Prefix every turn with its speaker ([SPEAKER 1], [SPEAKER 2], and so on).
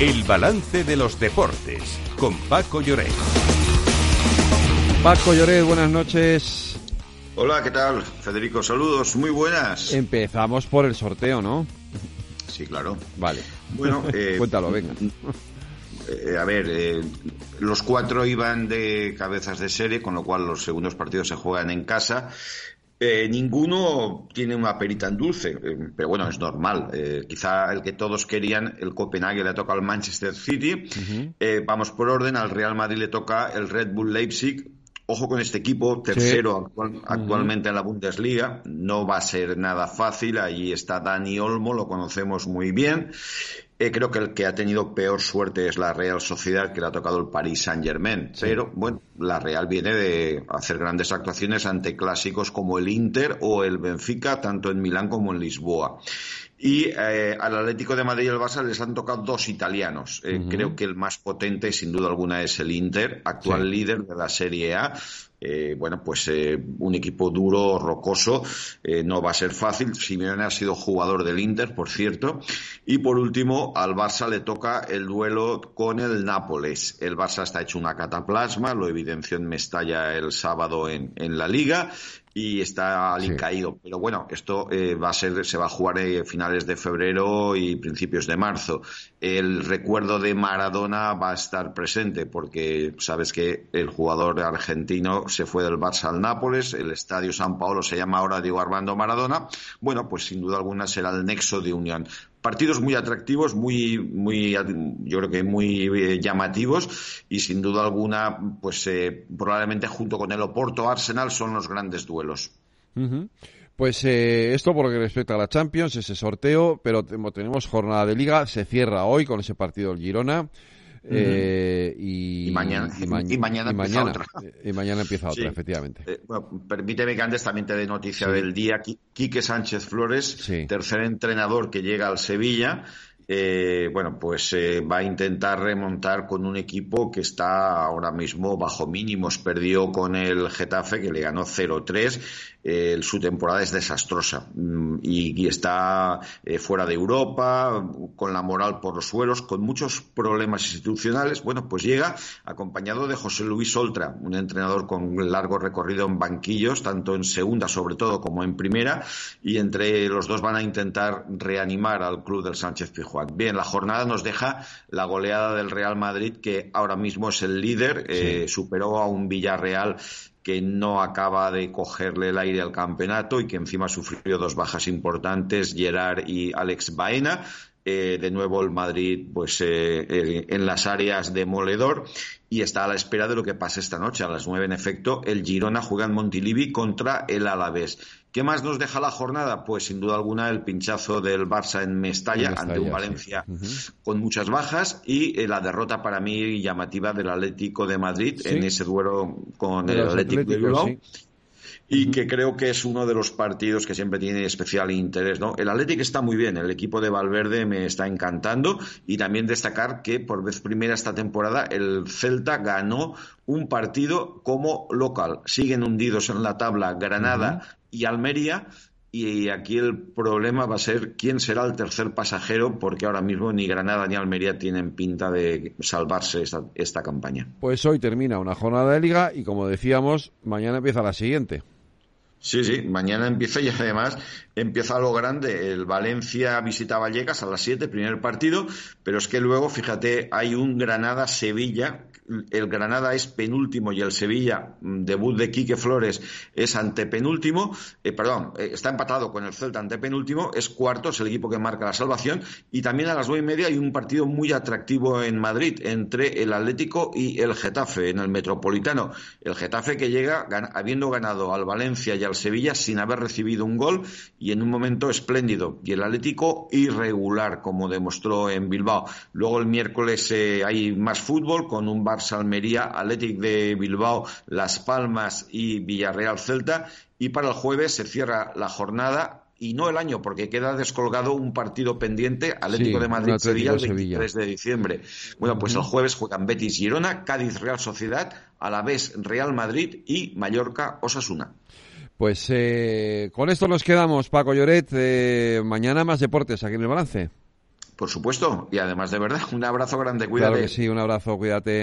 [SPEAKER 1] El balance de los deportes con Paco Lloret.
[SPEAKER 2] Paco Lloret, buenas noches.
[SPEAKER 3] Hola, ¿qué tal? Federico, saludos, muy buenas.
[SPEAKER 2] Empezamos por el sorteo, ¿no?
[SPEAKER 3] Sí, claro.
[SPEAKER 2] Vale.
[SPEAKER 3] Bueno,
[SPEAKER 2] eh, cuéntalo, venga.
[SPEAKER 3] Eh, a ver, eh, los cuatro iban de cabezas de serie, con lo cual los segundos partidos se juegan en casa. Eh, ninguno tiene una perita en dulce, eh, pero bueno, es normal. Eh, quizá el que todos querían, el Copenhague le toca al Manchester City. vamos por orden, al Real Madrid le toca el Red Bull Leipzig. Ojo con este equipo, tercero actualmente en la Bundesliga. No va a ser nada fácil. Allí está Dani Olmo, lo conocemos muy bien. Eh, creo que el que ha tenido peor suerte es la Real Sociedad, que le ha tocado el Paris Saint Germain. Pero bueno, la Real viene de hacer grandes actuaciones ante clásicos como el Inter o el Benfica, tanto en Milán como en Lisboa. Y eh, al Atlético de Madrid y el Barça les han tocado dos italianos. Eh, creo que el más potente, sin duda alguna, es el Inter, actual líder de la Serie A. Eh, bueno, pues eh, un equipo duro, rocoso, eh, no va a ser fácil. Simeone ha sido jugador del Inter, por cierto. Y por último, al Barça le toca el duelo con el Nápoles. El Barça está hecho una cataplasma, lo evidenció en Mestalla el sábado en, en la Liga y está caído. Pero bueno, esto eh, va a ser, se va a jugar a finales de febrero y principios de marzo. El recuerdo de Maradona va a estar presente porque sabes que el jugador argentino se fue del Barça al Nápoles, el Estadio San Paolo se llama ahora Diego Armando Maradona. Bueno, pues sin duda alguna será el nexo de unión partidos muy atractivos, muy, muy, yo creo que muy eh, llamativos y sin duda alguna, pues eh, probablemente junto con el Oporto Arsenal son los grandes duelos.
[SPEAKER 2] Pues eh, esto por lo que respecta a la Champions, ese sorteo, pero tenemos jornada de liga, se cierra hoy con ese partido del Girona.
[SPEAKER 3] Eh, y, mañana, y, mañana, empieza otra.
[SPEAKER 2] Y mañana empieza otra, efectivamente.
[SPEAKER 3] Eh, permíteme que antes también te dé noticia del día. Quique Sánchez Flores, tercer entrenador que llega al Sevilla. Eh, bueno, pues va a intentar remontar con un equipo que está ahora mismo bajo mínimos. Perdió con el Getafe, que le ganó 0-3 su temporada es desastrosa mm, y, está eh, fuera de Europa, con la moral por los suelos, con muchos problemas institucionales. Bueno, pues llega acompañado de José Luis Oltra, un entrenador con largo recorrido en banquillos, tanto en segunda sobre todo como en primera, y entre los dos van a intentar reanimar al club del Sánchez Pijuán. Bien, la jornada nos deja la goleada del Real Madrid, que ahora mismo es el líder, eh, superó a un Villarreal que no acaba de cogerle el aire al campeonato y que encima sufrió dos bajas importantes, Gerard y Alex Baena. Eh, de nuevo el Madrid pues eh, en las áreas demoledor y está a la espera de lo que pase esta noche. A las nueve, en efecto, el Girona juega en Montilivi contra el Alavés. ¿Qué más nos deja la jornada? Pues sin duda alguna el pinchazo del Barça en Mestalla, ante un Valencia con muchas bajas y eh, la derrota para mí llamativa del Atlético de Madrid en ese duelo con el Atlético de Bilbao y que creo que es uno de los partidos que siempre tiene especial interés. ¿no? El Atlético está muy bien, el equipo de Valverde me está encantando y también destacar que por vez primera esta temporada el Celta ganó un partido como local. Siguen hundidos en la tabla Granada y Almería. Y aquí el problema va a ser quién será el tercer pasajero, porque ahora mismo ni Granada ni Almería tienen pinta de salvarse esta, esta campaña.
[SPEAKER 2] Pues hoy termina una jornada de liga y, como decíamos, mañana empieza la siguiente.
[SPEAKER 3] Sí, sí, mañana empieza y además empieza lo grande. El Valencia visita Vallecas a las 7, primer partido, pero es que luego, fíjate, hay un Granada-Sevilla. El Granada es penúltimo y el Sevilla, mm, debut de Quique Flores, es antepenúltimo. Eh, perdón, eh, está empatado con el Celta antepenúltimo, es cuarto, es el equipo que marca la salvación. Y también a las nueve y media hay un partido muy atractivo en Madrid entre el Atlético y el Getafe, en el Metropolitano. El Getafe que llega habiendo ganado al Valencia y al Sevilla sin haber recibido un gol y en un momento espléndido. Y el Atlético irregular, como demostró en Bilbao. Luego el miércoles eh, hay más fútbol con un Barça Almería, Atlético de Bilbao, Las Palmas y Villarreal Celta. Y para el jueves se cierra la jornada y no el año, porque queda descolgado un partido pendiente, Atlético de Madrid Sevilla el 23 de diciembre. Bueno, pues el jueves juegan Betis Girona, Cádiz Real Sociedad, a la vez Real Madrid y Mallorca Osasuna.
[SPEAKER 2] Pues eh, con esto nos quedamos, Paco Lloret. Eh, mañana más deportes aquí en el balance.
[SPEAKER 3] Por supuesto, y además de verdad, un abrazo grande, cuídate.
[SPEAKER 2] Claro que sí, un abrazo, cuídate.